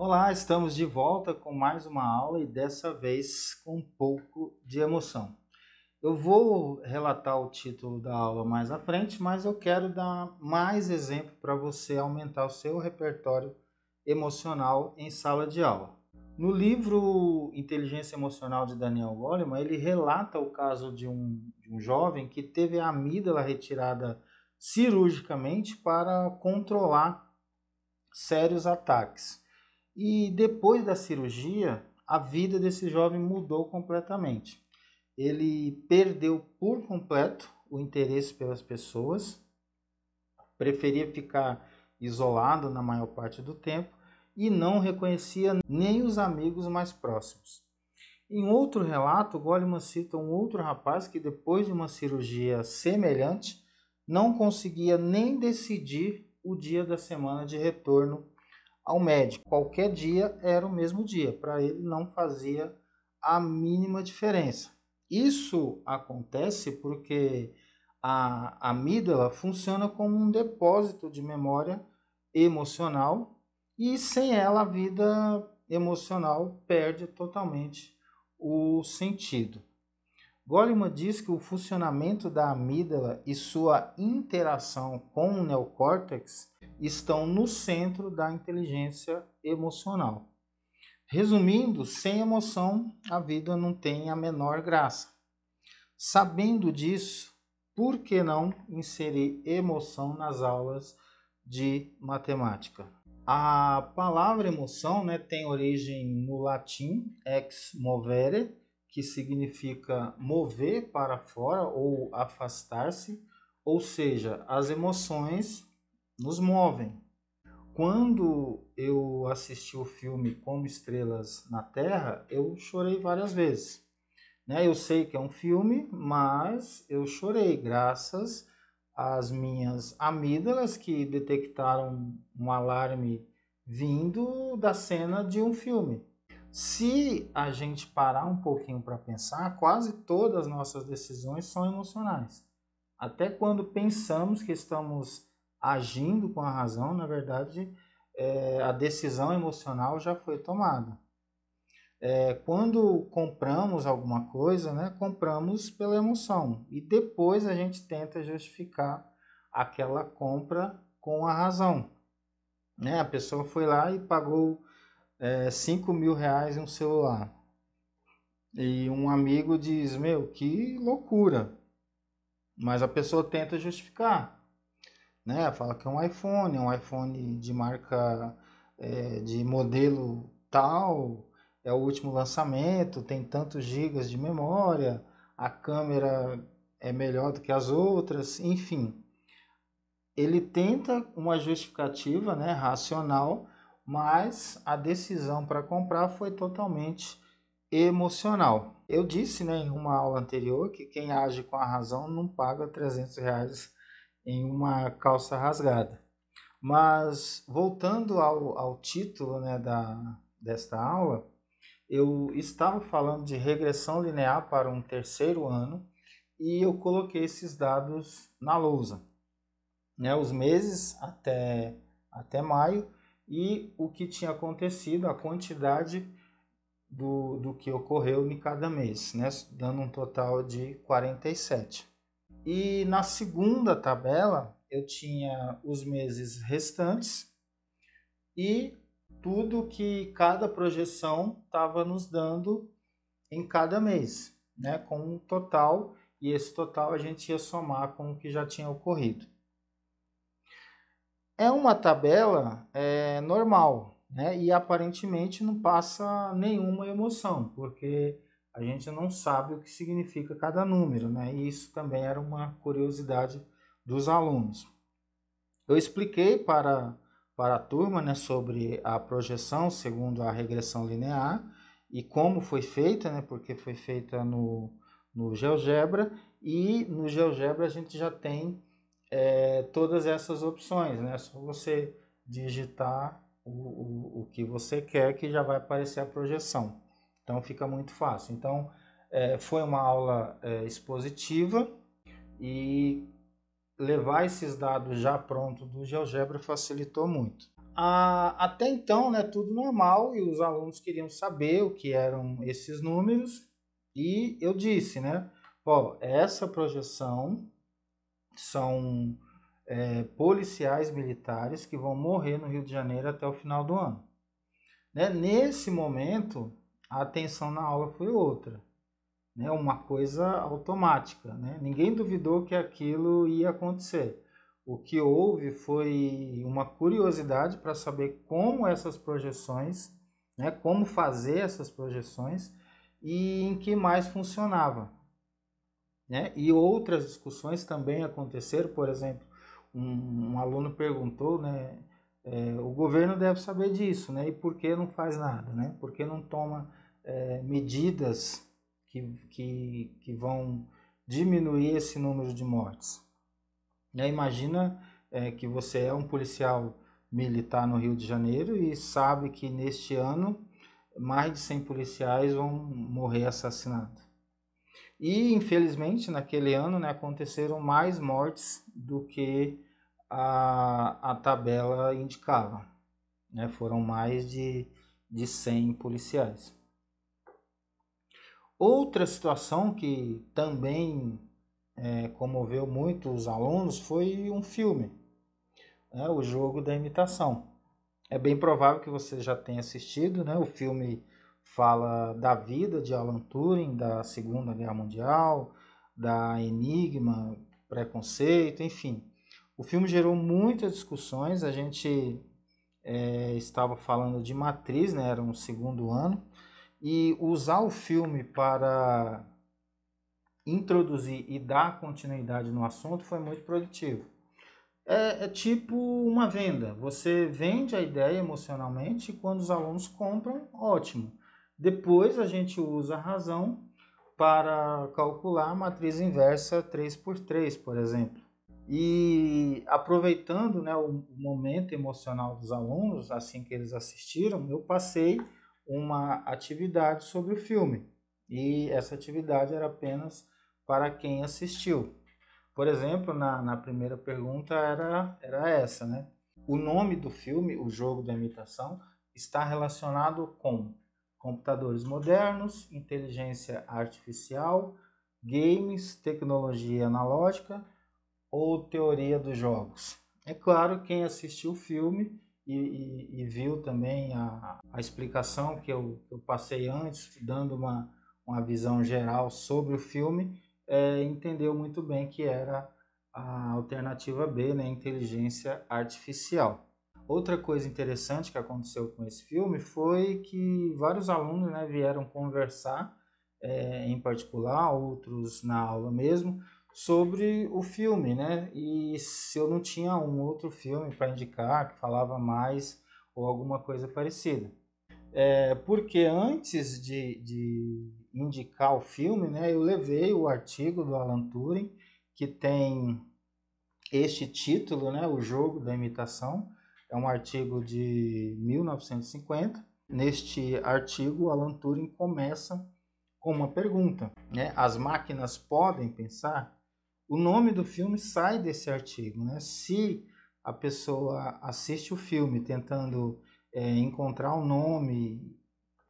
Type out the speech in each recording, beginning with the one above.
Olá, estamos de volta com mais uma aula e dessa vez com um pouco de emoção. Eu vou relatar o título da aula mais à frente, mas eu quero dar mais exemplo para você aumentar o seu repertório emocional em sala de aula. No livro Inteligência Emocional de Daniel Goleman, ele relata o caso de um, de um jovem que teve a amígdala retirada cirurgicamente para controlar sérios ataques. E depois da cirurgia, a vida desse jovem mudou completamente. Ele perdeu por completo o interesse pelas pessoas, preferia ficar isolado na maior parte do tempo e não reconhecia nem os amigos mais próximos. Em outro relato, Goleman cita um outro rapaz que, depois de uma cirurgia semelhante, não conseguia nem decidir o dia da semana de retorno ao médico. Qualquer dia era o mesmo dia, para ele não fazia a mínima diferença. Isso acontece porque a amígdala funciona como um depósito de memória emocional e sem ela a vida emocional perde totalmente o sentido. Goleman diz que o funcionamento da amígdala e sua interação com o neocórtex estão no centro da inteligência emocional. Resumindo, sem emoção, a vida não tem a menor graça. Sabendo disso, por que não inserir emoção nas aulas de matemática? A palavra emoção né, tem origem no latim ex movere, que significa mover para fora ou afastar-se, ou seja, as emoções nos movem. Quando eu assisti o filme Como Estrelas na Terra, eu chorei várias vezes. Né? Eu sei que é um filme, mas eu chorei graças as minhas amígdalas que detectaram um alarme vindo da cena de um filme. Se a gente parar um pouquinho para pensar, quase todas as nossas decisões são emocionais. Até quando pensamos que estamos agindo com a razão, na verdade, é, a decisão emocional já foi tomada. É, quando compramos alguma coisa, né, compramos pela emoção e depois a gente tenta justificar aquela compra com a razão. Né? A pessoa foi lá e pagou é, 5 mil reais em um celular. E um amigo diz, meu, que loucura. Mas a pessoa tenta justificar. Né? Fala que é um iPhone, é um iPhone de marca, é, de modelo tal, é o último lançamento, tem tantos gigas de memória, a câmera é melhor do que as outras, enfim. Ele tenta uma justificativa né, racional, mas a decisão para comprar foi totalmente emocional. Eu disse né, em uma aula anterior que quem age com a razão não paga 300 reais em uma calça rasgada. Mas voltando ao, ao título né, da, desta aula, eu estava falando de regressão linear para um terceiro ano e eu coloquei esses dados na lousa. Né, os meses até, até maio e o que tinha acontecido, a quantidade do, do que ocorreu em cada mês, né, dando um total de 47. E na segunda tabela eu tinha os meses restantes e tudo que cada projeção estava nos dando em cada mês, né, com um total, e esse total a gente ia somar com o que já tinha ocorrido. É uma tabela é, normal, né, e aparentemente não passa nenhuma emoção, porque a gente não sabe o que significa cada número, né, e isso também era uma curiosidade dos alunos. Eu expliquei para para a turma né, sobre a projeção segundo a regressão linear e como foi feita, né, porque foi feita no, no GeoGebra e no GeoGebra a gente já tem é, todas essas opções, né? É só você digitar o, o, o, que você quer que já vai aparecer a projeção. Então fica muito fácil. Então é, foi uma aula é, expositiva e levar esses dados já prontos do GeoGebra facilitou muito. a, até então, né, tudo normal e os alunos queriam saber o que eram esses números e eu disse, né, ó, essa projeção são é, policiais militares que vão morrer no Rio de Janeiro até o final do ano. Né? Nesse momento, a atenção na aula foi outra, né? uma coisa automática. Né? Ninguém duvidou que aquilo ia acontecer. O que houve foi uma curiosidade para saber como essas projeções, né? como fazer essas projeções e em que mais funcionava. Né? E outras discussões também aconteceram, por exemplo, um, um aluno perguntou, né, é, o governo deve saber disso, né, e por que não faz nada, né, por que não toma é, medidas que, que, que vão diminuir esse número de mortes. Né, imagina é, que você é um policial militar no Rio de Janeiro e sabe que neste ano mais de 100 policiais vão morrer assassinados. E, infelizmente, naquele ano né, aconteceram mais mortes do que a, a tabela indicava. Né? Foram mais de, de 100 policiais. Outra situação que também é, comoveu muito os alunos foi um filme, né? o jogo da imitação. É bem provável que você já tenha assistido, né? o filme fala da vida de Alan Turing, da Segunda Guerra Mundial, da Enigma, preconceito, enfim. O filme gerou muitas discussões, a gente é, estava falando de Matriz, né, era um segundo ano, e usar o filme para introduzir e dar continuidade no assunto foi muito produtivo. É, é, tipo uma venda. Você vende a ideia emocionalmente e quando os alunos compram, ótimo. Depois a gente usa a razão para calcular a matriz inversa 3 por 3, por exemplo. E aproveitando né, o momento emocional dos alunos, assim que eles assistiram, eu passei uma atividade sobre o filme. E essa atividade era apenas para quem assistiu. Por exemplo, na, na primeira pergunta era, era essa, né? O nome do filme, O Jogo da Imitação, está relacionado com computadores modernos, inteligência artificial, games, tecnologia analógica ou teoria dos jogos. É claro, quem assistiu o filme e, e, e viu também a, a explicação que eu, eu, passei antes, dando uma, uma visão geral sobre o filme, é, entendeu muito bem que era a alternativa B, né, inteligência artificial. Outra coisa interessante que aconteceu com esse filme foi que vários alunos né, vieram conversar, é, em particular, outros na aula mesmo, sobre o filme, né? E se eu não tinha um outro filme para indicar que falava mais ou alguma coisa parecida. É, porque antes de, de indicar o filme, né, eu levei o artigo do Alan Turing, que tem este título, né, O Jogo da Imitação, é um artigo de 1950. Neste artigo, Alan Turing começa com uma pergunta: né? As máquinas podem pensar? O nome do filme sai desse artigo. Né? Se a pessoa assiste o filme tentando é, encontrar o um nome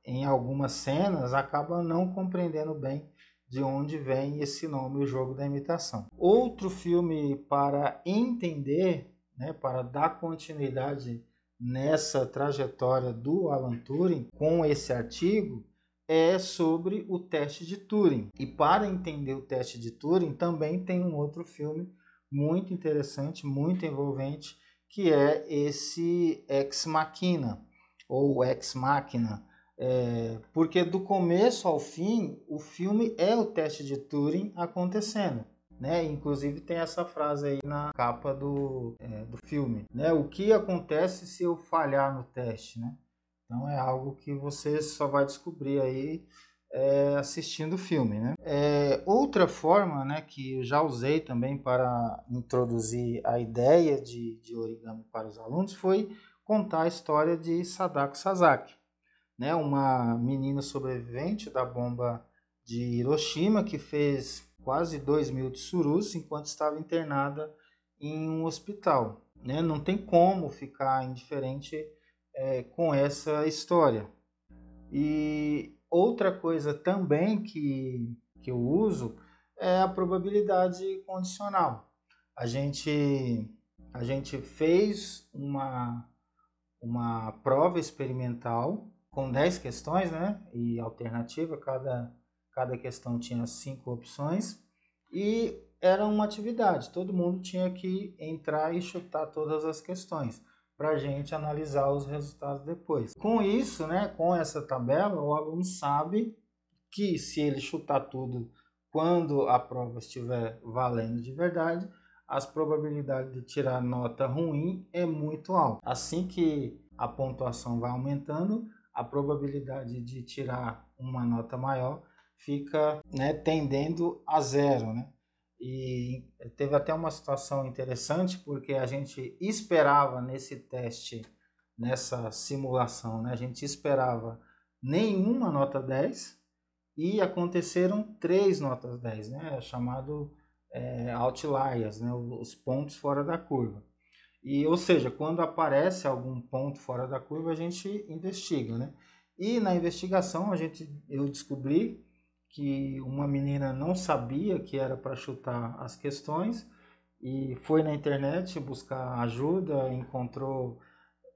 em algumas cenas, acaba não compreendendo bem de onde vem esse nome, o jogo da imitação. Outro filme para entender né, para dar continuidade nessa trajetória do Alan Turing com esse artigo é sobre o teste de Turing. E para entender o teste de Turing também tem um outro filme muito interessante, muito envolvente, que é esse Ex Machina ou Ex Machina, é, porque do começo ao fim o filme é o teste de Turing acontecendo né? Inclusive tem essa frase aí na capa do, é, do filme, né? O que acontece se eu falhar no teste, né? Então é algo que você só vai descobrir aí é, assistindo o filme, né? É, outra forma, né, que eu já usei também para introduzir a ideia de, de origami para os alunos foi contar a história de Sadako Sasaki, né? Uma menina sobrevivente da bomba de Hiroshima que fez quase 2 mil tsurus enquanto estava internada em um hospital. Né? Não tem como ficar indiferente é, com essa história. E outra coisa também que, que eu uso é a probabilidade condicional. A gente, a gente fez uma, uma prova experimental com 10 questões, né? E alternativa, cada, cada questão tinha cinco opções. E era uma atividade, todo mundo tinha que entrar e chutar todas as questões para a gente analisar os resultados depois. Com isso, né, com essa tabela, o aluno sabe que se ele chutar tudo quando a prova estiver valendo de verdade, as probabilidades de tirar nota ruim é muito alta. Assim que a pontuação vai aumentando, a probabilidade de tirar uma nota maior fica né, tendendo a zero. Né? E teve até uma situação interessante, porque a gente esperava nesse teste, nessa simulação, né, a gente esperava nenhuma nota 10 e aconteceram três notas 10, né, é chamado é, outliers, né, os pontos fora da curva. E, ou seja, quando aparece algum ponto fora da curva, a gente investiga. Né? E na investigação, a gente, eu descobri que uma menina não sabia que era para chutar as questões e foi na internet buscar ajuda, encontrou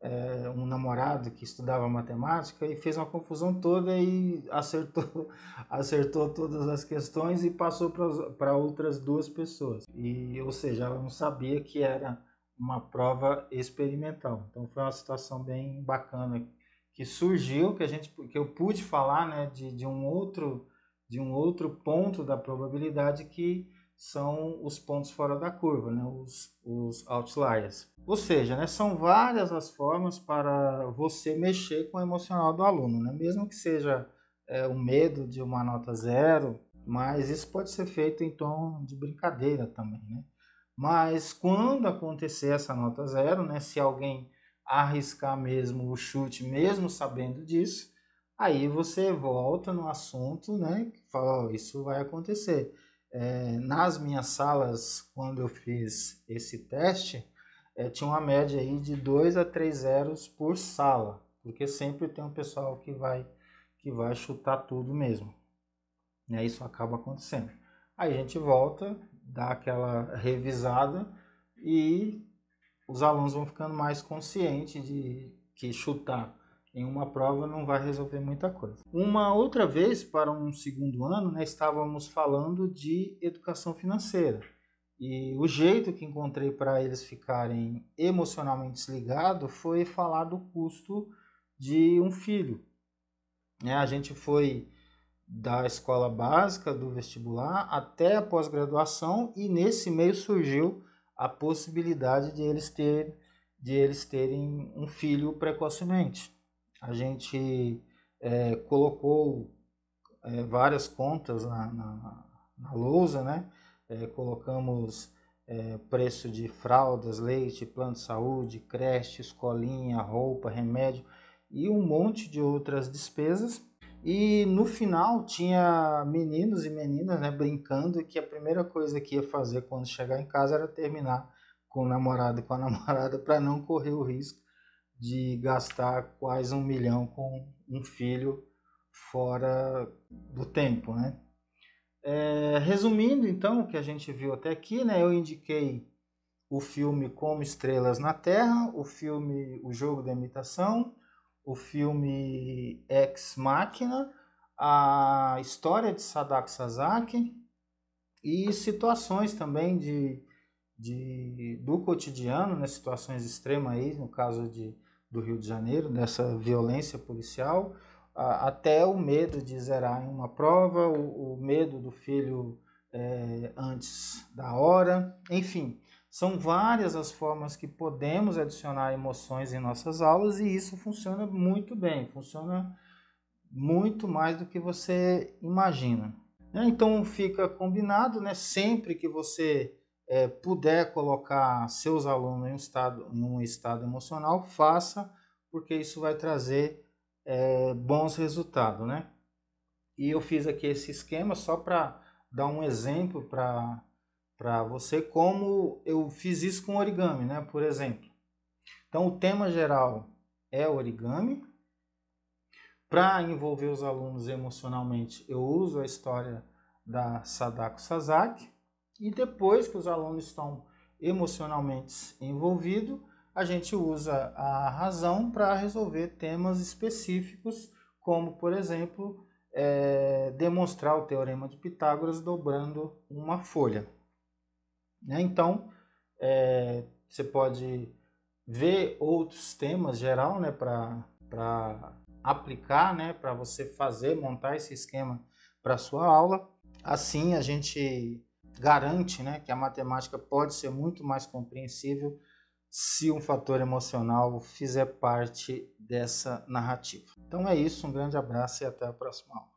é, um namorado que estudava matemática e fez uma confusão toda e acertou, acertou todas as questões e passou para outras duas pessoas. E, ou seja, ela não sabia que era uma prova experimental. Então foi uma situação bem bacana que surgiu, que a gente que eu pude falar né, de, de um outro de um outro ponto da probabilidade que são os pontos fora da curva, né? os, os outliers. Ou seja, né, são várias as formas para você mexer com o emocional do aluno, né? mesmo que seja é, o medo de uma nota zero, mas isso pode ser feito em tom de brincadeira também. Né? Mas quando acontecer essa nota zero, né, se alguém arriscar mesmo o chute, mesmo sabendo disso, Aí você volta no assunto, né? Fala, isso vai acontecer. É, nas minhas salas, quando eu fiz esse teste, é, tinha uma média aí de 2 a 3 zeros por sala, porque sempre tem um pessoal que vai, que vai chutar tudo mesmo. Aí isso acaba acontecendo. Aí a gente volta, dá aquela revisada e os alunos vão ficando mais conscientes de que chutar em uma prova não vai resolver muita coisa. Uma outra vez, para um segundo ano, né, estávamos falando de educação financeira. E o jeito que encontrei para eles ficarem emocionalmente desligados foi falar do custo de um filho. É, a gente foi da escola básica, do vestibular, até a pós-graduação, e nesse meio surgiu a possibilidade de eles, ter, de eles terem um filho precocemente a gente é, colocou é, várias contas na, na, na lousa, né? É, colocamos preço de fraldas, leite, plano de saúde, creche, escolinha, roupa, remédio e um monte de outras despesas. E no final tinha meninos e meninas né, brincando que a primeira coisa que ia fazer quando chegar em casa era terminar com o namorado e com a namorada para não correr o risco de gastar quase um milhão com um filho fora do tempo, né? É, resumindo, então, o que a gente viu até aqui, né? Eu indiquei o filme Como Estrelas na Terra, o filme O Jogo da Imitação, o filme Ex Machina, a história de Sadako Sasaki e situações também de, de, do cotidiano, né? situações extremas aí, no caso de do Rio de Janeiro, dessa violência policial, até o medo de zerar em uma prova, o, o medo do filho é, antes da hora, enfim, são várias as formas que podemos adicionar emoções em nossas aulas e isso funciona muito bem, funciona muito mais do que você imagina. Então fica combinado, né? Sempre que você é, puder colocar seus alunos em um estado, em um estado emocional, faça, porque isso vai trazer é, bons resultados, né? E eu fiz aqui esse esquema só para dar um exemplo para você como eu fiz isso com origami, né? Por exemplo. Então, o tema geral é origami. Para envolver os alunos emocionalmente, eu uso a história da Sadako Sasaki. E depois que os alunos estão emocionalmente envolvidos, a gente usa a razão para resolver temas específicos, como, por exemplo, é, demonstrar o teorema de Pitágoras dobrando uma folha. Né? Então, é, você pode ver outros temas geral né, para aplicar, né, para você fazer, montar esse esquema para sua aula. Assim, a gente garante né, que a matemática pode ser muito mais compreensível se um fator emocional fizer parte dessa narrativa. Então é isso, um grande abraço e até a próxima aula.